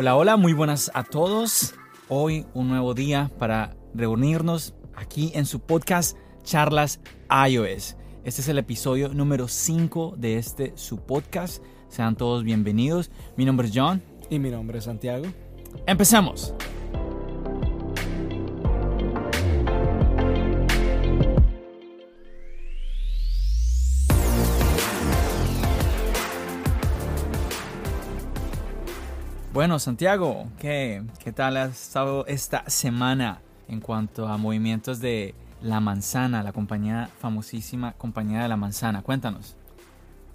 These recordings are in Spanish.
Hola, hola, muy buenas a todos. Hoy un nuevo día para reunirnos aquí en su podcast Charlas iOS. Este es el episodio número 5 de este su podcast. Sean todos bienvenidos. Mi nombre es John. Y mi nombre es Santiago. Empecemos. Bueno, Santiago, ¿qué, ¿qué tal ha estado esta semana en cuanto a movimientos de La Manzana, la compañía famosísima compañía de La Manzana? Cuéntanos.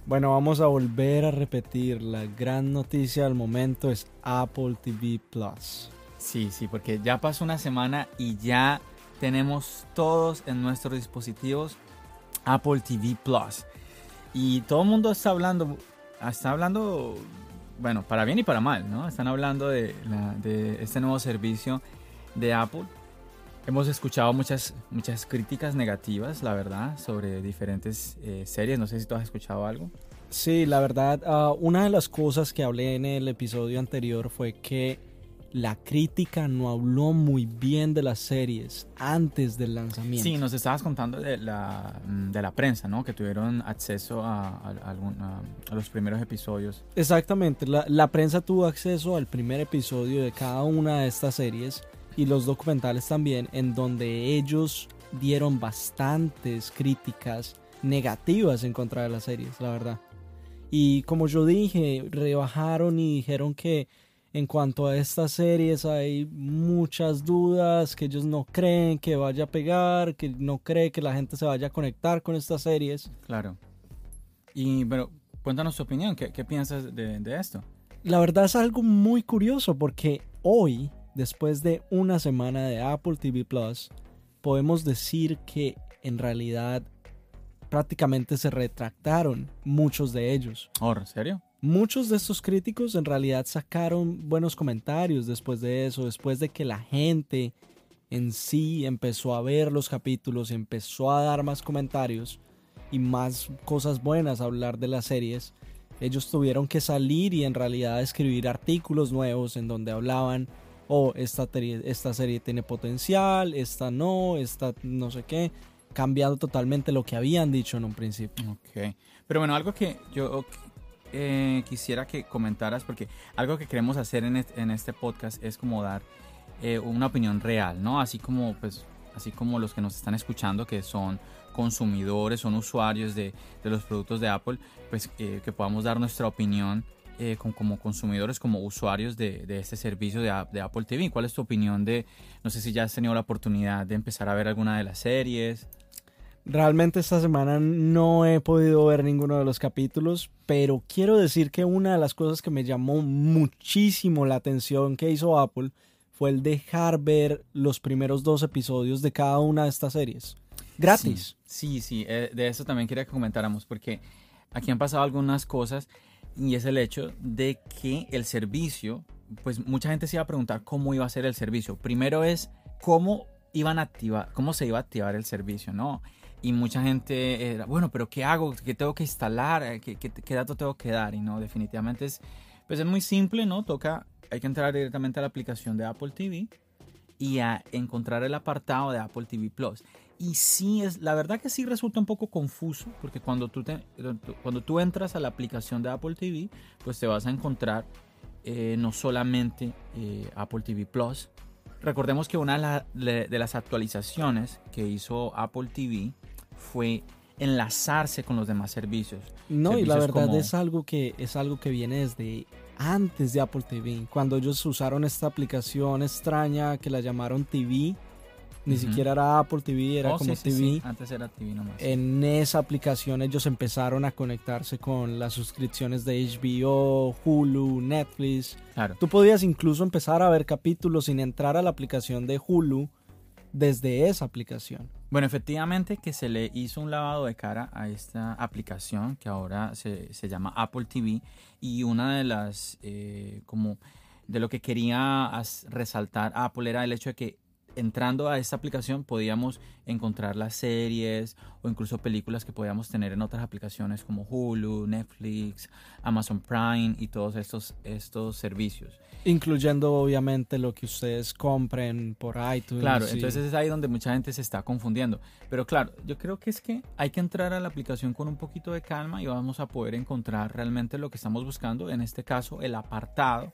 Bueno, vamos a volver a repetir. La gran noticia del momento es Apple TV Plus. Sí, sí, porque ya pasó una semana y ya tenemos todos en nuestros dispositivos Apple TV Plus. Y todo el mundo está hablando, está hablando, bueno, para bien y para mal, ¿no? Están hablando de, este nuevo servicio de Apple. Hemos escuchado muchas, muchas críticas negativas, la verdad, sobre diferentes eh, series. No sé si tú has escuchado algo. Sí, la verdad, ah, una de las cosas que hablé en el episodio anterior fue que la crítica no habló muy bien de las series antes del lanzamiento. Sí, nos estabas contando de la, mm, de la prensa, ¿no? Que tuvieron acceso a, a- a a los primeros episodios. Exactamente, la, la prensa tuvo acceso al primer episodio de cada una de estas series y los documentales también, en donde ellos dieron bastantes críticas negativas en contra de las series, la verdad. Y como yo dije, rebajaron y dijeron que en cuanto a estas series hay muchas dudas, que ellos no creen que vaya a pegar, que no cree que la gente se vaya a conectar con estas series. Claro. Y, pero, cuéntanos tu opinión. ¿Qué, qué piensas de, de esto? La verdad es algo muy curioso porque hoy, después de una semana de Apple TV Plus, podemos decir que en realidad prácticamente se retractaron muchos de ellos. Oh, ¿en serio? Muchos de estos críticos en realidad sacaron buenos comentarios después de eso, después de que la gente en sí empezó a ver los capítulos, empezó a dar más comentarios y más cosas buenas a hablar de las series. Ellos tuvieron que salir y en realidad escribir artículos nuevos en donde hablaban, oh, esta, esta serie tiene potencial, esta no, esta no sé qué, cambiando totalmente lo que habían dicho en un principio. Ok. Pero bueno, algo que yo eh, quisiera que comentaras, porque algo que queremos hacer en este, en este podcast es como dar eh, una opinión real, ¿no? Así como, pues, así como los que nos están escuchando, que son consumidores, son usuarios de, de los productos de Apple, pues eh, que podamos dar nuestra opinión eh, con- como consumidores, como usuarios de, de este servicio de, de Apple TV. ¿Cuál es tu opinión de, no sé si ya has tenido la oportunidad de empezar a ver alguna de las series? Realmente esta semana no he podido ver ninguno de los capítulos, pero quiero decir que una de las cosas que me llamó muchísimo la atención que hizo Apple fue el dejar ver los primeros dos episodios de cada una de estas series. Gratis. Sí, sí, eh, de eso también quería que comentáramos porque aquí han pasado algunas cosas y es el hecho de que el servicio, pues mucha gente se iba a preguntar cómo iba a ser el servicio. Primero es cómo iban a activar, cómo se iba a activar el servicio, ¿no? Y mucha gente era, bueno, pero ¿qué hago? ¿Qué tengo que instalar? Eh, ¿Qué, qué, qué dato tengo que dar? Y no, definitivamente es, pues es muy simple, ¿no? Toca, hay que entrar directamente a la aplicación de Apple TV y a encontrar el apartado de Apple TV Plus. Y sí, es, la verdad que sí resulta un poco confuso, porque cuando tú, te- cuando tú entras a la aplicación de Apple TV, pues te vas a encontrar eh, no solamente eh, Apple TV Plus. Recordemos que una de las actualizaciones que hizo Apple TV fue enlazarse con los demás servicios. No, y la verdad como- es algo que es algo que viene desde antes de Apple TV. Cuando ellos usaron esta aplicación extraña que la llamaron TV, Ni siquiera era Apple TV, era Oh, como sí, sí, TV. sí, Antes era TV nomás. En esa aplicación ellos empezaron a conectarse con las suscripciones de HBO, Hulu, Netflix. claro. Tú podías incluso empezar a ver capítulos sin entrar a la aplicación de Hulu desde esa aplicación. Bueno, efectivamente que se le hizo un lavado de cara a esta aplicación que ahora se, se llama Apple TV y una de las, eh, como de lo que quería resaltar Apple era el hecho de que entrando a esta aplicación podíamos encontrar las series o incluso películas que podíamos tener en otras aplicaciones como Hulu, Netflix, Amazon Prime y todos estos, estos servicios. Incluyendo obviamente lo que ustedes compren por iTunes. Claro, y- entonces es ahí donde mucha gente se está confundiendo. Pero claro, yo creo que es que hay que entrar a la aplicación con un poquito de calma y vamos a poder encontrar realmente lo que estamos buscando, en este caso el apartado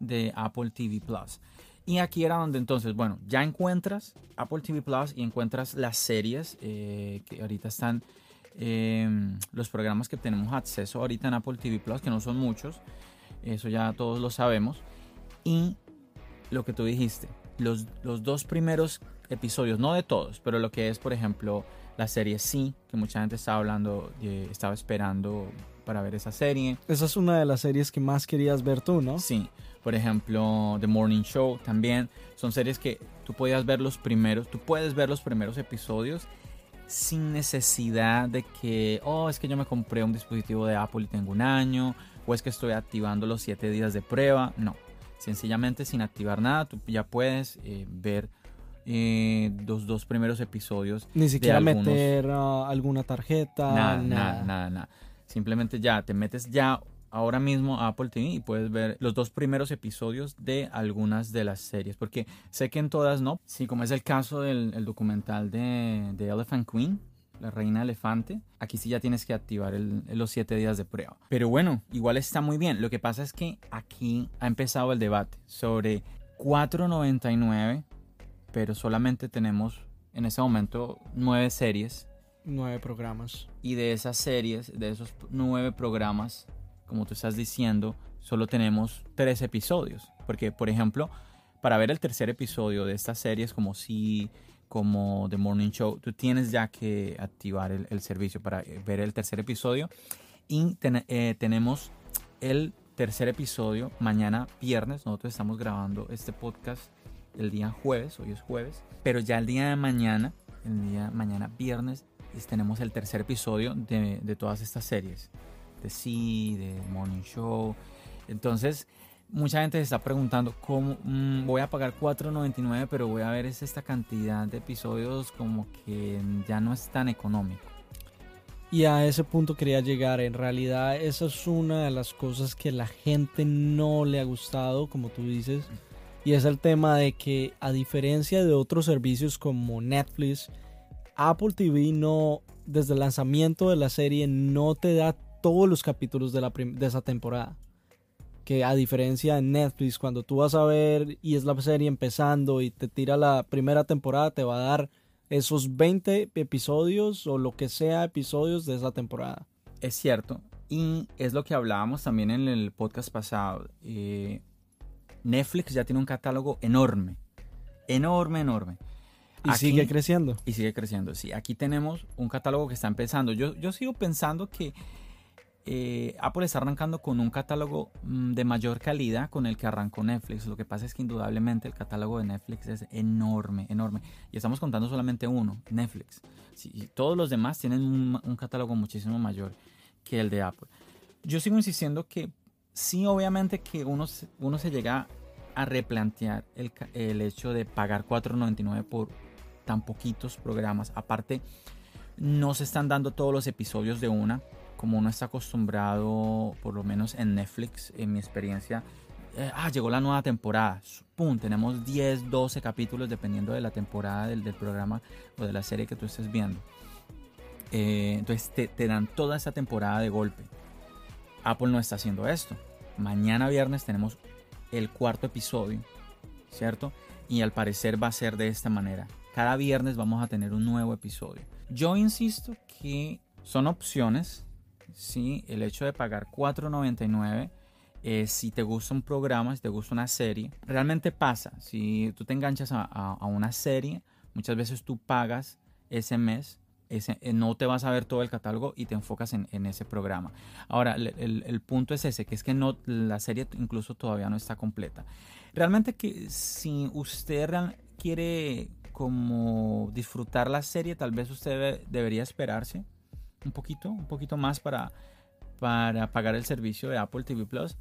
de Apple TV Plus. Y aquí era donde entonces, bueno, ya encuentras Apple TV Plus y encuentras las series eh, que ahorita están, eh, los programas que tenemos acceso ahorita en Apple TV Plus, que no son muchos, eso ya todos lo sabemos. Y lo que tú dijiste, los, los dos primeros episodios, no de todos, pero lo que es, por ejemplo, la serie Sí, que mucha gente estaba hablando, eh, estaba esperando para ver esa serie. Esa es una de las series que más querías ver tú, ¿no? Sí, por ejemplo, The Morning Show también. Son series que tú podías ver los primeros, tú puedes ver los primeros episodios sin necesidad de que, oh, es que yo me compré un dispositivo de Apple y tengo un año, o es que estoy activando los 7 días de prueba. No, sencillamente sin activar nada, tú ya puedes eh, ver eh, los dos primeros episodios Ni siquiera algunos- meter ah, alguna tarjeta, nada, nada. nada, nada, nada. Simplemente ya te metes ya ahora mismo a Apple TV y puedes ver los dos primeros episodios de algunas de las series. Porque sé que en todas no. Sí, como es el caso del el documental de, Elephant Queen, la reina elefante. Aquí sí ya tienes que activar los siete días de prueba. Pero bueno, igual está muy bien. Lo que pasa es que aquí ha empezado el debate sobre 4.99, pero solamente tenemos en ese momento nueve series Nueve programas. y de esas series, de esos nueve programas, como tú estás diciendo, solo tenemos tres episodios. Porque, por ejemplo, para ver el tercer episodio de estas series como Sí, como The Morning Show, tú tienes ya que activar el, servicio para eh, ver el tercer episodio. Y eh, tenemos el tercer episodio mañana viernes. Nosotros estamos grabando este podcast el día jueves, hoy es jueves. Pero ya el día de mañana, el día mañana viernes, es- tenemos el tercer episodio de, de todas estas series. De Sí, de Morning Show. Entonces, mucha gente se está preguntando cómo mm, voy a pagar 4.99, pero voy a ver es esta cantidad de episodios como que ya no es tan económico. Y a ese punto quería llegar. En realidad, esa es una de las cosas que la gente no le ha gustado, como tú dices. Y es el tema de que, a diferencia de otros servicios como Netflix, Apple TV no, desde el lanzamiento de la serie, no te da todos los capítulos de, la de esa temporada. Que a diferencia de Netflix, cuando tú vas a ver y es la serie empezando y te tira la primera temporada, te va a dar esos 20 episodios o lo que sea episodios de esa temporada. Es cierto. Y es lo que hablábamos también en el podcast pasado. eh, Netflix ya tiene un catálogo enorme. Enorme, enorme. Y Aquí- sigue creciendo. Y sigue creciendo, sí. Aquí tenemos un catálogo que está empezando. Yo, yo sigo pensando que eh, Apple está arrancando con un catálogo mm, de mayor calidad con el que arrancó Netflix. Lo que pasa es que indudablemente el catálogo de Netflix es enorme, enorme. Y estamos contando solamente uno, Netflix. Sí, y todos los demás tienen un, un catálogo muchísimo mayor que el de Apple. Yo sigo insistiendo que sí, obviamente que uno, se- uno se llega a replantear el, el hecho de pagar 4.99 por tan poquitos programas. Aparte, no se están dando todos los episodios de una, como uno está acostumbrado, por lo menos en Netflix, en mi experiencia. eh, ah, llegó la nueva temporada. Pum, tenemos 10, 12 capítulos dependiendo de la temporada del, programa o de la serie que tú estés viendo. Eh, entonces te, te dan toda esta temporada de golpe. Apple no está haciendo esto. Mañana viernes tenemos el cuarto episodio, ¿cierto? Y al parecer va a ser de esta manera. Cada viernes vamos a tener un nuevo episodio. Yo insisto que son opciones, ¿sí? El hecho de pagar 4.99, eh, si te gusta un programa, si te gusta una serie, realmente pasa. Si tú te enganchas a, a- a una serie, Muchas veces tú pagas ese mes, ese, eh, no te vas a ver todo el catálogo y te enfocas en, en ese programa. Ahora, el, el, el, punto es ese, que es que no, la serie incluso todavía no está completa. Realmente que si usted quiere como disfrutar la serie, tal vez usted debe, debería esperarse un poquito, un poquito más para, para pagar el servicio de Apple TV Plus.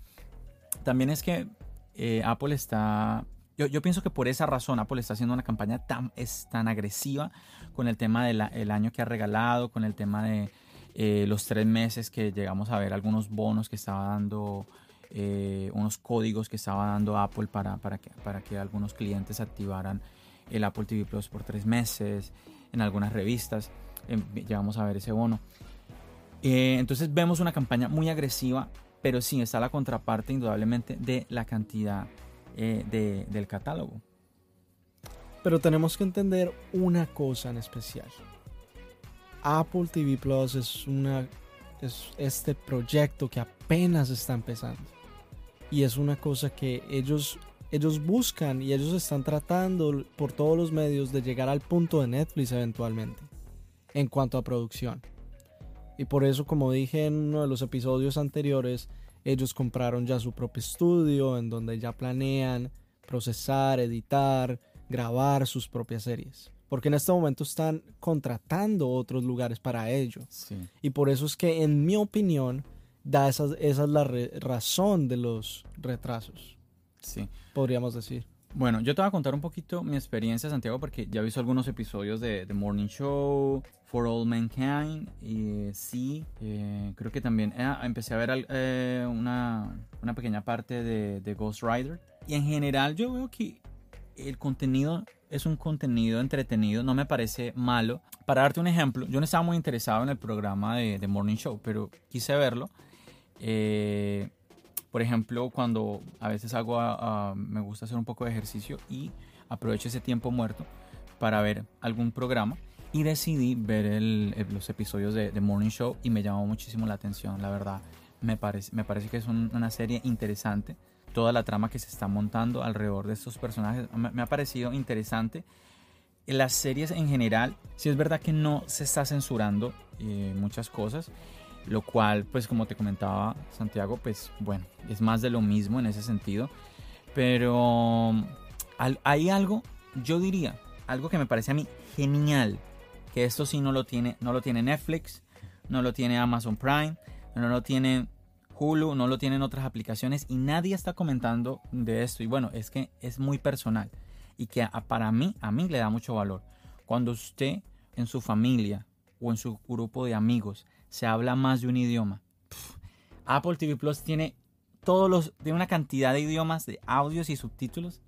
También es que eh, Apple está yo, yo, pienso que por esa razón Apple está haciendo una campaña tan, es tan agresiva con el tema del año que ha regalado, con el tema de eh, los tres meses que llegamos a ver algunos bonos que estaba dando, eh, unos códigos que estaba dando Apple para, para, que, para que algunos clientes activaran el Apple TV Plus por tres meses, en algunas revistas eh, llegamos a ver ese bono. Eh, entonces vemos una campaña muy agresiva, pero sí está la contraparte indudablemente de la cantidad eh, de, del catálogo. Pero tenemos que entender una cosa en especial. Apple TV Plus es, una, es este proyecto que apenas está empezando. Y es una cosa que ellos, ellos buscan y ellos están tratando por todos los medios de llegar al punto de Netflix eventualmente en cuanto a producción. Y por eso, como dije en uno de los episodios anteriores, ellos compraron ya su propio estudio en donde ya planean procesar, editar, grabar sus propias series. Porque en este momento están contratando otros lugares para ello. Sí. Y por eso es que, en mi opinión, da esa, esa es la razón de los retrasos, Sí. podríamos decir. Bueno, yo te voy a contar un poquito mi experiencia, Santiago, porque ya he visto algunos episodios de The Morning Show, For All Mankind, y eh, sí, eh, creo que también eh, empecé a ver eh, una, una pequeña parte de, de Ghost Rider. Y en general yo veo que el contenido es un contenido entretenido, no me parece malo. Para darte un ejemplo, yo no estaba muy interesado en el programa de The Morning Show, pero quise verlo. Eh, por ejemplo, cuando a veces hago, a- a- me gusta hacer un poco de ejercicio y aprovecho ese tiempo muerto para ver algún programa y decidí ver el- el- los episodios de, de Morning Show y me llamó muchísimo la atención, la verdad. Me parece, me parece que es un- una serie interesante. Toda la trama que se está montando alrededor de estos personajes me, me ha parecido interesante. Las series en general, sí es verdad que no se está censurando eh, muchas cosas, lo cual, pues como te comentaba Santiago, pues bueno, es más de lo mismo en ese sentido. Pero hay algo, yo diría, algo que me parece a mí genial, que esto sí no lo tiene, no lo tiene Netflix, no lo tiene Amazon Prime, no lo tiene Hulu, no lo tienen otras aplicaciones y nadie está comentando de esto. Y bueno, es que es muy personal y que para mí, a mí le da mucho valor. Cuando usted en su familia o en su grupo de amigos se habla más de un idioma, Apple TV Plus tiene todos los, de una cantidad de idiomas, de audios y subtítulos.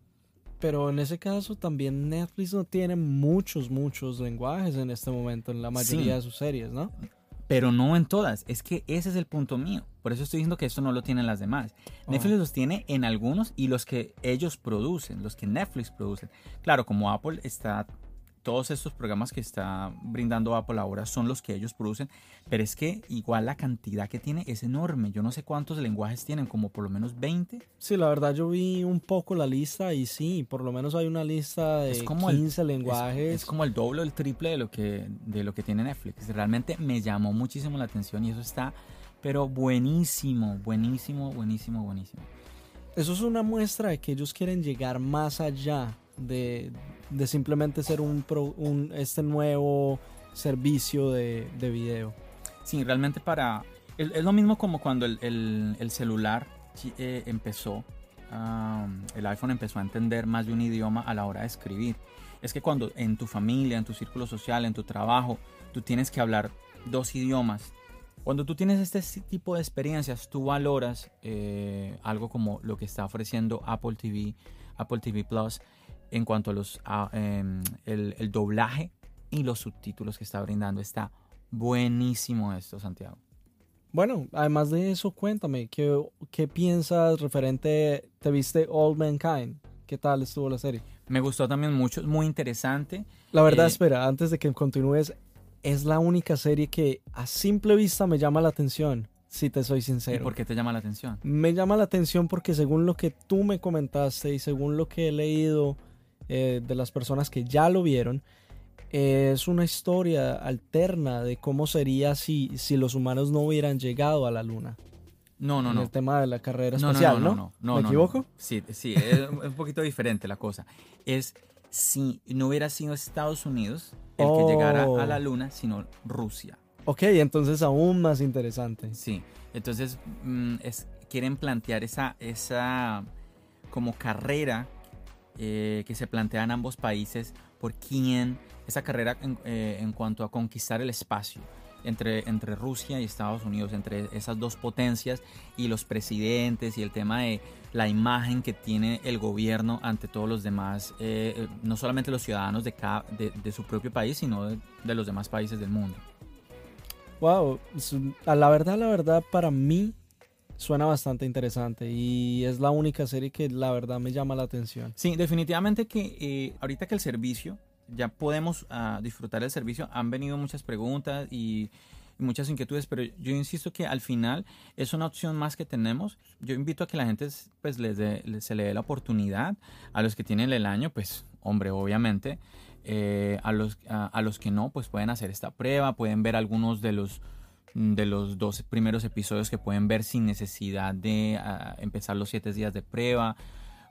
Pero en ese caso también Netflix no tiene muchos, muchos lenguajes en este momento en la mayoría Sí. de sus series, ¿no? Pero no en todas. Es que ese es el punto mío. Por eso estoy diciendo que esto no lo tienen las demás. Netflix los tiene en algunos y los que ellos producen, los que Netflix producen. Claro, como Apple está, todos estos programas que está brindando Apple ahora son los que ellos producen, pero es que igual la cantidad que tiene es enorme. Yo no sé cuántos lenguajes tienen, como por lo menos 20. Sí, la verdad yo vi un poco la lista y sí, por lo menos hay una lista de Es como el- 15 Es, lenguajes. es como el doble o el triple de lo, que, de lo que tiene Netflix. Realmente me llamó muchísimo la atención y eso está, pero buenísimo, buenísimo, buenísimo, buenísimo. Eso es una muestra de que ellos quieren llegar más allá de, de simplemente ser un, este nuevo servicio de, de video. Sí, realmente para... Es, lo mismo como cuando el, el- el celular eh, empezó, el iPhone empezó a entender más de un idioma a la hora de escribir. Es que cuando en tu familia, en tu círculo social, en tu trabajo, tú tienes que hablar dos idiomas. Cuando tú tienes este tipo de experiencias, tú valoras eh, algo como lo que está ofreciendo Apple TV, Apple TV Plus, en cuanto a los a, em, el, el doblaje y los subtítulos que está brindando. Está buenísimo esto, Santiago. Bueno, además de eso, cuéntame, ¿qué, qué piensas referente, te viste All Mankind? ¿Qué tal estuvo la serie? Me gustó también mucho, es muy interesante. La verdad, Eh, espera, antes de que continúes, es la única serie que a simple vista me llama la atención, si te soy ¿Y sincero. por qué te llama la atención? Me llama la atención porque según lo que tú me comentaste y según lo que he leído eh, de las personas que ya lo vieron, es una historia alterna de cómo sería si, si los humanos no hubieran llegado a la luna. No, no, en no. el tema de la carrera espacial, ¿no? No, no, ¿Me equivoco? Sí, sí, es un poquito diferente la cosa. Es si no hubiera sido Estados Unidos el que llegara a la Oh. luna, sino Rusia. Ok, entonces aún más interesante. Sí, entonces mm, es, quieren plantear esa, esa como carrera eh, que se plantean ambos países por quién, esa carrera en, eh, en cuanto a conquistar el espacio entre, entre Rusia y Estados Unidos, entre esas dos potencias y los presidentes y el tema de la imagen que tiene el gobierno ante todos los demás, eh, eh, no solamente los ciudadanos de, cada- de, de su propio país, sino de, de los demás países del mundo. Wow, a la verdad, la verdad, para mí suena bastante interesante y es la única serie que la verdad me llama la atención. Sí, definitivamente que eh, ahorita que el servicio, ya podemos ah, disfrutar el servicio, han venido muchas preguntas y, y muchas inquietudes, pero yo insisto que al final es una opción más que tenemos. Yo invito a que la gente pues les dé- les- se le dé la oportunidad a los que tienen el año, pues hombre, obviamente. eh, a, los, a, a los que no, pues pueden hacer esta prueba, pueden ver algunos de los de los dos primeros episodios que pueden ver sin necesidad de ah, empezar los siete días de prueba.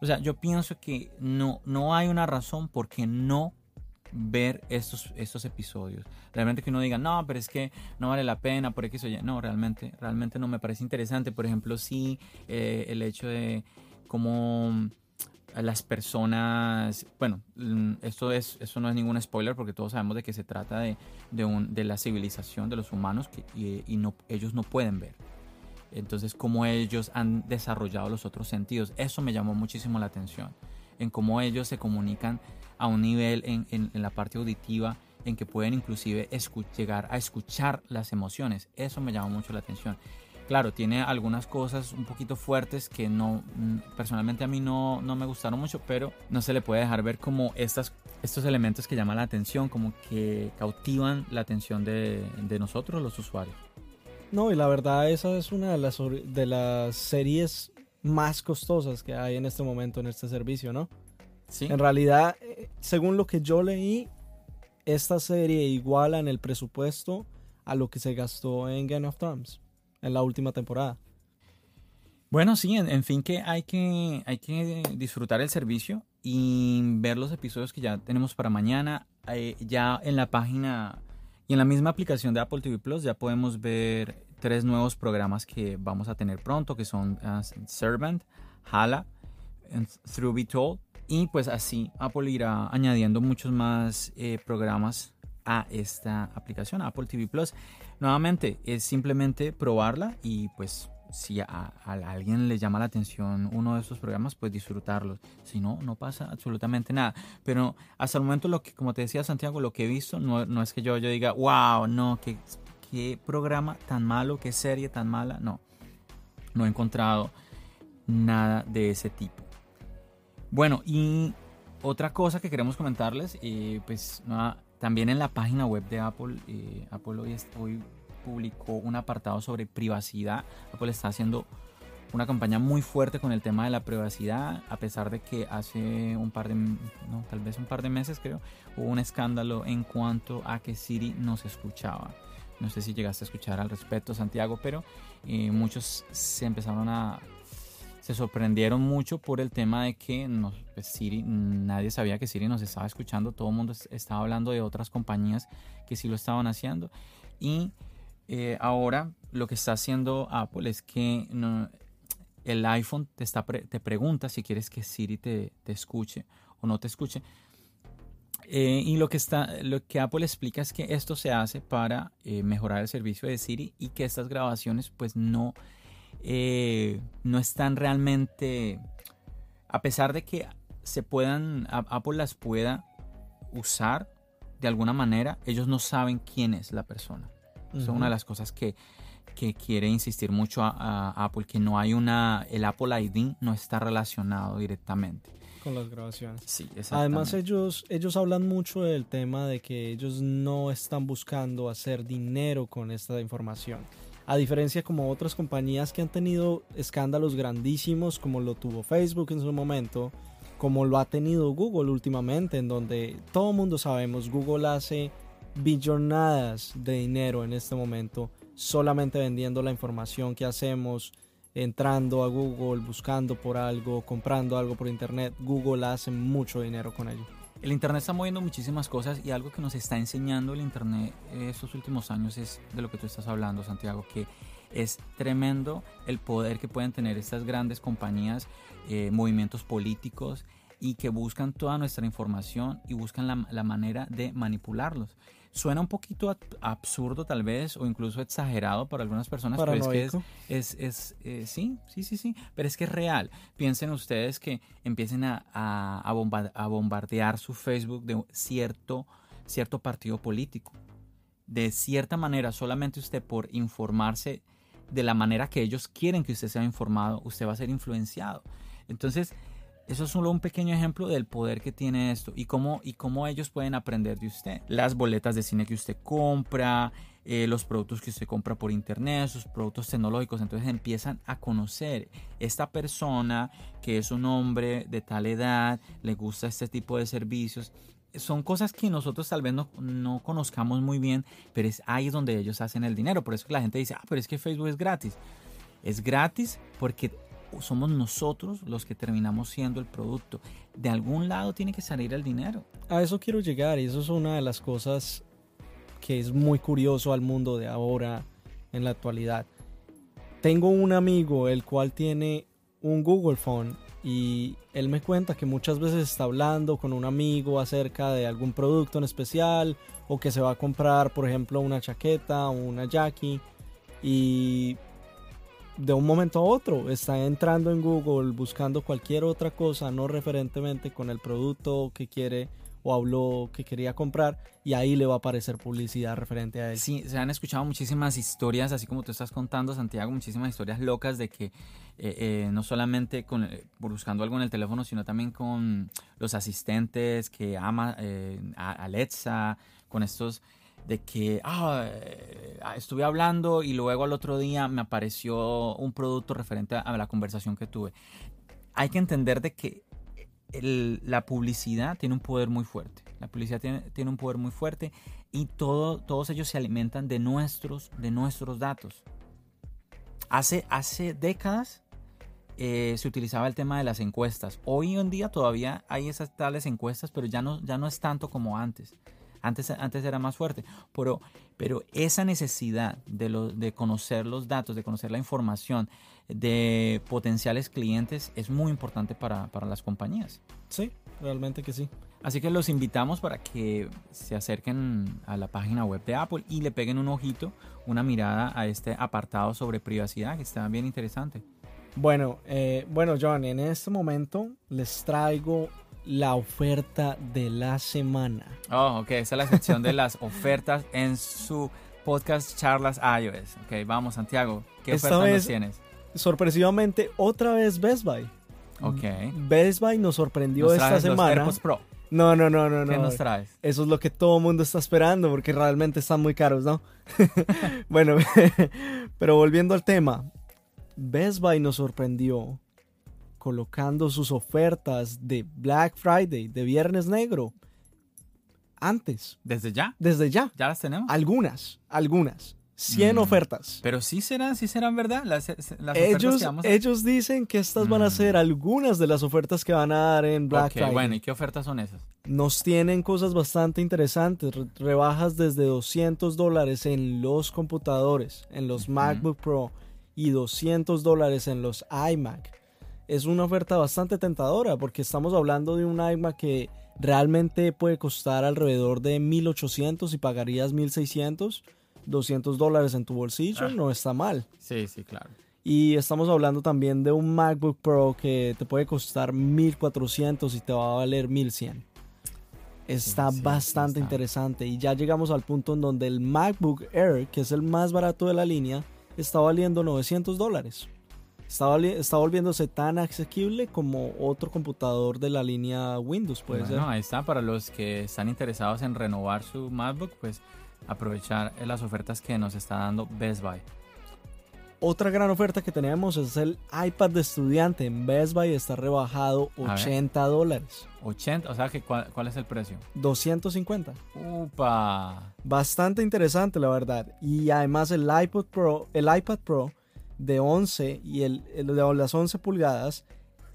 O sea, yo pienso que no, no hay una razón por qué no ver estos, estos episodios. Realmente que uno diga, no, pero es que no vale la pena por X o. No, realmente, realmente no me parece interesante. Por ejemplo, sí, eh, el hecho de cómo las personas, bueno, mm, esto, es, esto no es ningún spoiler porque todos sabemos de que se trata de, de, un- de la civilización de los humanos que, y, no, ellos no pueden ver. Entonces, cómo ellos han desarrollado los otros sentidos. Eso me llamó muchísimo la atención. En cómo ellos se comunican a un nivel en, en- en la parte auditiva en que pueden inclusive llegar a escuchar las emociones. Eso me llamó mucho la atención. Claro, tiene algunas cosas un poquito fuertes que no, mm, personalmente a mí no, no me gustaron mucho, pero no se le puede dejar ver como estas, estos elementos que llaman la atención, como que cautivan la atención de, de nosotros los usuarios. No, y la verdad esa es una de las, de las series más costosas que hay en este momento en este servicio, ¿no? ¿Sí? En realidad, eh, según lo que yo leí, esta serie iguala en el presupuesto a lo que se gastó en Game of Thrones en la última temporada. Bueno, sí, en, fin que hay, que hay que disfrutar el servicio y ver los episodios que ya tenemos para mañana. Eh, ya en la página y en la misma aplicación de Apple TV Plus ya podemos ver tres nuevos programas que vamos a tener pronto, que son ah, Servant, Hala, Through Be Told. Y pues así Apple irá añadiendo muchos más eh, programas a esta aplicación, Apple TV Plus. Nuevamente, es simplemente probarla y pues si a, a alguien le llama la atención uno de estos programas, pues disfrutarlos. Si no, no pasa absolutamente nada. Pero hasta el momento, lo que, como te decía Santiago, lo que he visto, no, no es que yo, yo diga, wow, no, qué, qué programa tan malo, qué serie tan mala. No, no he encontrado nada de ese tipo. Bueno, y otra cosa que queremos comentarles, eh, pues nada, también en la página web de Apple, eh, Apple hoy, hoy publicó un apartado sobre privacidad. Apple está haciendo una campaña muy fuerte con el tema de la privacidad, a pesar de que hace un par de, no, tal vez un par de meses creo, hubo un escándalo en cuanto a que Siri no se escuchaba. No sé si llegaste a escuchar al respecto, Santiago, pero eh, muchos se empezaron a se sorprendieron mucho por el tema de que pues, Siri, nadie sabía que Siri nos estaba escuchando, todo el mundo es- estaba hablando de otras compañías que sí lo estaban haciendo y eh, ahora lo que está haciendo Apple es que el iPhone te, pregunta si quieres que Siri te, escuche o no te escuche. Eh, y lo que, está, lo que Apple explica es que esto se hace para eh, mejorar el servicio de Siri y que estas grabaciones pues no, eh, no están realmente, a pesar de que se puedan, Apple las pueda usar de alguna manera, ellos no saben quién es la persona. Esa Es una de las cosas que, que quiere insistir mucho a, a Apple, que no hay una, el Apple ID no está relacionado directamente. Con las grabaciones. Sí, Además ellos, ellos hablan mucho del tema de que ellos no están buscando hacer dinero con esta información. A diferencia como otras compañías que han tenido escándalos grandísimos como lo tuvo Facebook en su momento, como lo ha tenido Google últimamente, en donde todo mundo sabemos, Google hace billonadas de dinero en este momento solamente vendiendo la información que hacemos, entrando a Google, buscando por algo, comprando algo por internet. Google hace mucho dinero con ello. El Internet está moviendo muchísimas cosas y algo que nos está enseñando el Internet estos últimos años es de lo que tú estás hablando, Santiago, que es tremendo el poder que pueden tener estas grandes compañías, eh, movimientos políticos y que buscan toda nuestra información y buscan la, la manera de manipularlos. Suena un poquito absurdo tal vez o incluso exagerado para algunas personas, pero es que es, es, eh, sí, sí, sí, sí, pero es que es real. Piensen ustedes que empiecen a, a, a bombardear su Facebook de cierto, cierto partido político. De cierta manera, solamente usted por informarse de la manera que ellos quieren que usted sea informado, usted va a ser influenciado. Entonces, eso es solo un pequeño ejemplo del poder que tiene esto y cómo, y cómo ellos pueden aprender de usted. Las boletas de cine que usted compra, eh, los productos que usted compra por internet, sus productos tecnológicos. Entonces empiezan a conocer esta persona que es un hombre de tal edad, le gusta este tipo de servicios. Son cosas que nosotros tal vez no, no conozcamos muy bien, pero es ahí donde ellos hacen el dinero. Por eso que la gente dice, ah, pero es que Facebook es gratis. Es gratis porque somos nosotros los que terminamos siendo el producto. De algún lado tiene que salir el dinero. A eso quiero llegar y eso es una de las cosas que es muy curioso al mundo de ahora, en la actualidad. Tengo un amigo el cual tiene un Google Phone y él me cuenta que muchas veces está hablando con un amigo acerca de algún producto en especial o que se va a comprar, por ejemplo, una chaqueta o una Jackie y de un momento a otro está entrando en Google buscando cualquier otra cosa no referentemente con el producto que quiere o habló que quería comprar y ahí le va a aparecer publicidad referente a él. Sí, se han escuchado muchísimas historias, así como tú estás contando, Santiago, muchísimas historias locas de que eh, eh, no solamente con, eh, buscando algo en el teléfono, sino también con los asistentes que ama Alexa, con estos de que ah, eh, estuve hablando y luego al otro día me apareció un producto referente a la conversación que tuve. Hay que entender de que la publicidad tiene un poder muy fuerte. La publicidad tiene, tiene un poder muy fuerte y todo, todos ellos se alimentan de nuestros, de nuestros datos. Hace, hace décadas eh, se utilizaba el tema de las encuestas. Hoy en día todavía hay esas tales encuestas, pero ya no, ya no es tanto como antes. Antes, antes era más fuerte, pero, pero esa necesidad de, lo, de conocer los datos, de conocer la información de potenciales clientes es muy importante para, para las compañías. Sí, realmente que sí. Así que los invitamos para que se acerquen a la página web de Apple y le peguen un ojito, una mirada a este apartado sobre privacidad que está bien interesante. Bueno, eh, bueno, John, en este momento les traigo la oferta de la semana. Oh, ok, esa es la sección de las ofertas en su podcast Charlas iOS. Ok, vamos, Santiago, ¿qué oferta nos tienes? Sorpresivamente, otra vez Best Buy. Ok. Best Buy nos sorprendió esta semana. Los Pro. No, no, no, no, ¿Qué nos traes? Eso es lo que todo el mundo está esperando porque realmente están muy caros, ¿no? bueno, pero volviendo al tema, Best Buy nos sorprendió colocando sus ofertas de Black Friday, de Viernes Negro, antes. ¿Desde ya? Desde ya. ¿Ya las tenemos? Algunas, algunas. 100 mm. ofertas. Pero sí serán, sí serán verdad las, ellos, ellos dicen que estas van a mm. ser algunas de las ofertas que van a dar en Black Friday. Bueno, ¿y qué ofertas son esas? Nos tienen cosas bastante interesantes. Rebajas desde 200 dólares en los computadores, en los MacBook Pro y 200 dólares en los iMac es una oferta bastante tentadora porque estamos hablando de un iMac que realmente puede costar alrededor de 1800 y pagarías 1600, 200 dólares en tu bolsillo, ah. no está mal. Sí, sí, claro. Y estamos hablando también de un MacBook Pro que te puede costar 1400 y te va a valer 1100. Está bastante interesante y ya llegamos al punto en donde el MacBook Air, que es el más barato de la línea, está valiendo 900 dólares está, volviéndose tan asequible como otro computador de la línea Windows, puede bueno, Ahí está, para los que están interesados en renovar su MacBook, pues aprovechar las ofertas que nos está dando Best Buy. Otra gran oferta que tenemos es el iPad de estudiante. En Best Buy está rebajado A ver. 80 dólares. 80, o sea, que ¿cuál, cuál es el precio? 250. Upa. Bastante interesante, la verdad. Y además el iPod Pro, el iPad Pro de 11 y el, de las 11 pulgadas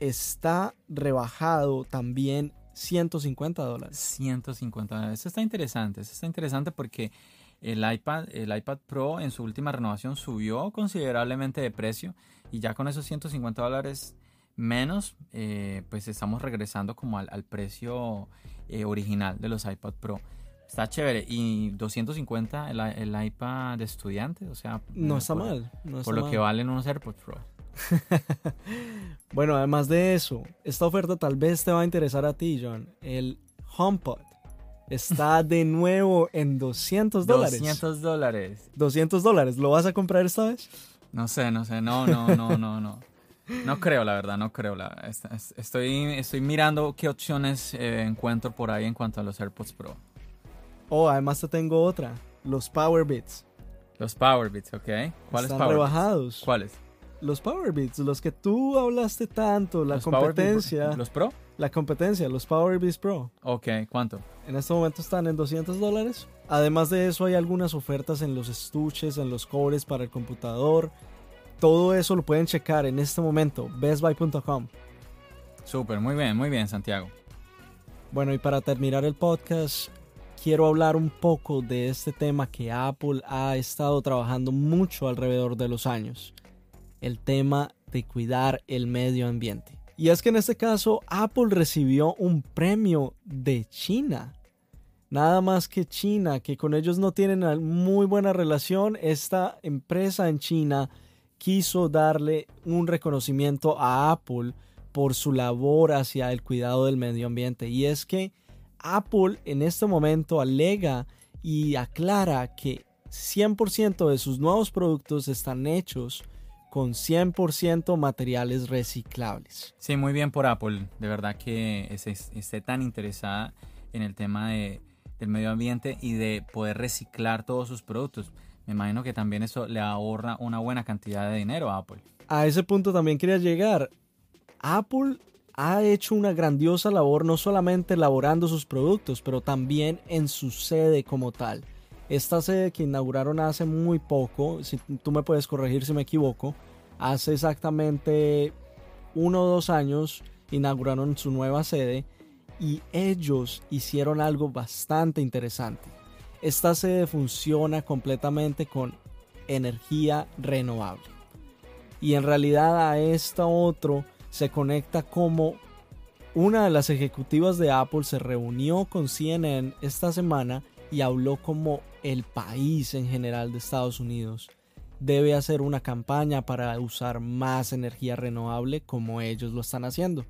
está rebajado también 150 dólares. 150 dólares. Eso está interesante. Eso está interesante porque el iPad, el iPad Pro en su última renovación subió considerablemente de precio y ya con esos 150 dólares menos, eh, pues estamos regresando como al, al precio eh, original de los iPad Pro. Está chévere. Y 250 el, el iPad de estudiante, o sea... No eh, está por- mal. no está Por lo mal. que valen unos AirPods Pro. Bueno, además de eso, esta oferta tal vez te va a interesar a ti, John. El HomePod está de nuevo en 200 dólares. 200 dólares. 200 dólares. ¿Lo vas a comprar esta vez? No sé, no sé, no, no, no, no, no. No creo, la verdad, no creo. La, estoy, estoy mirando qué opciones eh, encuentro por ahí en cuanto a los AirPods Pro. Oh, además te tengo otra. Los Power Beats. Los Powerbits, ¿ok? ¿Cuáles Están Powerbits? rebajados. ¿Cuáles? Los Power Beats, los que tú hablaste tanto, la ¿Los Power Beats- competencia, ¿Los Pro? la competencia, los Power Beats Pro. Ok, ¿cuánto? En este momento están en 200 dólares. Además de eso hay algunas ofertas en los estuches, en los cobres para el computador. Todo eso lo pueden checar en este momento, bestbuy.com. Súper, muy bien, muy bien, Santiago. Bueno, y para terminar el podcast, quiero hablar un poco de este tema que Apple ha estado trabajando mucho alrededor de los años. El tema de cuidar el medio ambiente. Y es que en este caso Apple recibió un premio de China. Nada más que China, que con ellos no tienen muy buena relación. Esta empresa en China quiso darle un reconocimiento a Apple por su labor hacia el cuidado del medio ambiente. Y es que Apple en este momento alega y aclara que 100% de sus nuevos productos están hechos con 100% materiales reciclables. Sí, muy bien por Apple. De verdad que es- es- esté tan interesada en el tema de- del medio ambiente y de poder reciclar todos sus productos. Me imagino que también eso le ahorra una buena cantidad de dinero a Apple. A ese punto también quería llegar. Apple ha hecho una grandiosa labor no solamente elaborando sus productos, pero también en su sede como tal. Esta sede que inauguraron hace muy poco, si tú me puedes corregir si me equivoco, hace exactamente uno o dos años inauguraron su nueva sede y ellos hicieron algo bastante interesante. Esta sede funciona completamente con energía renovable. Y en realidad a esta otro se conecta como una de las ejecutivas de Apple se reunió con CNN esta semana y habló como el país en general de Estados Unidos debe hacer una campaña para usar más energía renovable como ellos lo están haciendo.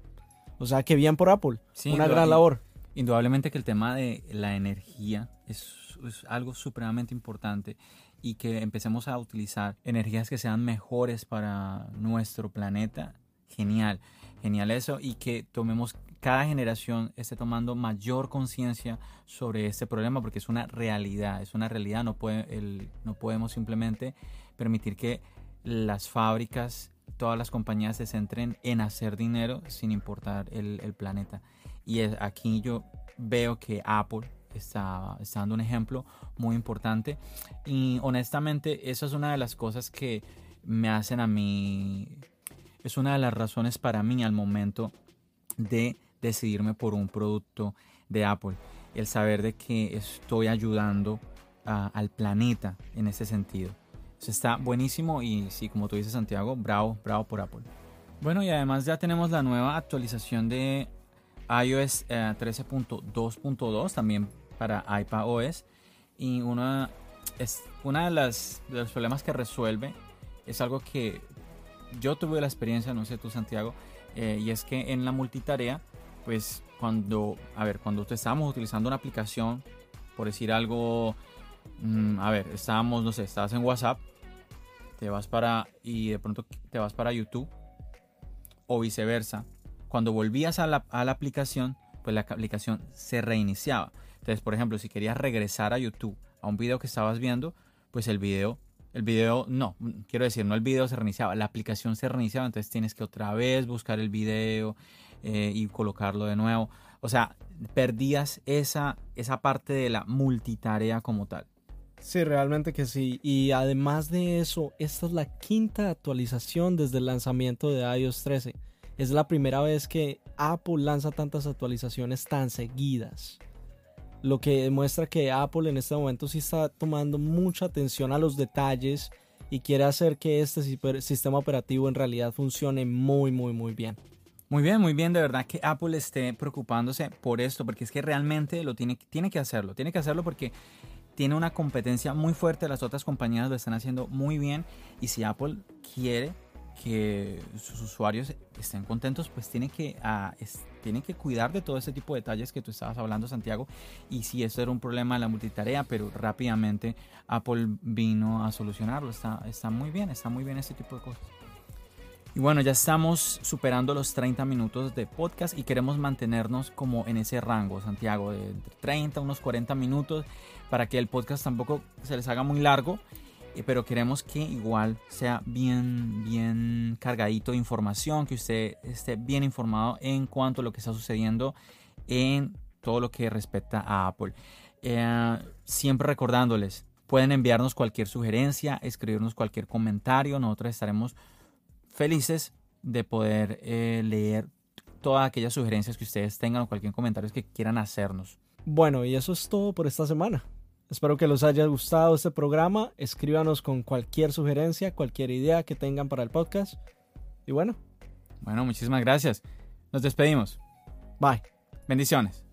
O sea que bien por Apple, Sí, una gran labor. Indudablemente que el tema de la energía es, es algo supremamente importante y que empecemos a utilizar energías que sean mejores para nuestro planeta. Genial, genial eso y que tomemos, cada generación esté tomando mayor conciencia sobre este problema porque es una realidad, es una realidad, no, puede, no podemos simplemente permitir que las fábricas, todas las compañías se centren en hacer dinero sin importar el, planeta. Y aquí yo veo que Apple está, está dando un ejemplo muy importante. Y honestamente, esa es una de las cosas que me hacen a mí. Es una de las razones para mí al momento de decidirme por un producto de Apple. El saber de que estoy ayudando al planeta en ese sentido. Está buenísimo y sí, como tú dices Santiago, bravo, bravo por Apple. Bueno, y además ya tenemos la nueva actualización de iOS eh, 13.2.2 también para iPadOS y una es una de las de los problemas que resuelve es algo que yo tuve la experiencia, no sé tú Santiago, eh, y es que en la multitarea, pues cuando, a ver, cuando estábamos utilizando una aplicación, por decir algo, mm, a ver, estábamos, no sé, estabas en WhatsApp, te vas para, y de pronto te vas para YouTube, o viceversa. Cuando volvías a la, a la aplicación, pues la aplicación se reiniciaba. Entonces, por ejemplo, si querías regresar a YouTube a un video que estabas viendo, pues el video, El video, no, quiero decir, no el video se reiniciaba, la aplicación se reiniciaba, entonces tienes que otra vez buscar el video eh, y colocarlo de nuevo. O sea, perdías esa, esa parte de la multitarea como tal. Sí, realmente que sí. Y además de eso, esta es la quinta actualización desde el lanzamiento de iOS 13. Es la primera vez que Apple lanza tantas actualizaciones tan seguidas. Lo que demuestra que Apple en este momento sí está tomando mucha atención a los detalles y quiere hacer que este sistema operativo en realidad funcione muy, muy, muy bien. Muy bien, muy bien, de verdad que Apple esté preocupándose por esto, porque es que realmente lo tiene, tiene que hacerlo, tiene que hacerlo porque tiene una competencia muy fuerte, las otras compañías lo están haciendo muy bien. Y si Apple quiere que sus usuarios estén contentos, pues tiene que, ah, tiene que cuidar de todo ese tipo de detalles que tú estabas hablando, Santiago. Y si eso era un problema de la multitarea, pero rápidamente Apple vino a solucionarlo. Está, está muy bien, está muy bien ese tipo de cosas. Y bueno, ya estamos superando los 30 minutos de podcast y queremos mantenernos como en ese rango, Santiago, de 30 a unos 40 minutos, para que el podcast tampoco se les haga muy largo pero queremos que igual sea bien, bien cargadito de información, que usted esté bien informado en cuanto a lo que está sucediendo en todo lo que respecta a Apple. Eh, siempre recordándoles, pueden enviarnos cualquier sugerencia, escribirnos cualquier comentario, nosotros estaremos felices de poder eh, leer todas aquellas sugerencias que ustedes tengan o cualquier comentario que quieran hacernos. Bueno, y eso es todo por esta semana. Espero que les haya gustado este programa. Escríbanos con cualquier sugerencia, cualquier idea que tengan para el podcast. Y bueno. Bueno, muchísimas gracias. Nos despedimos. Bye. Bendiciones.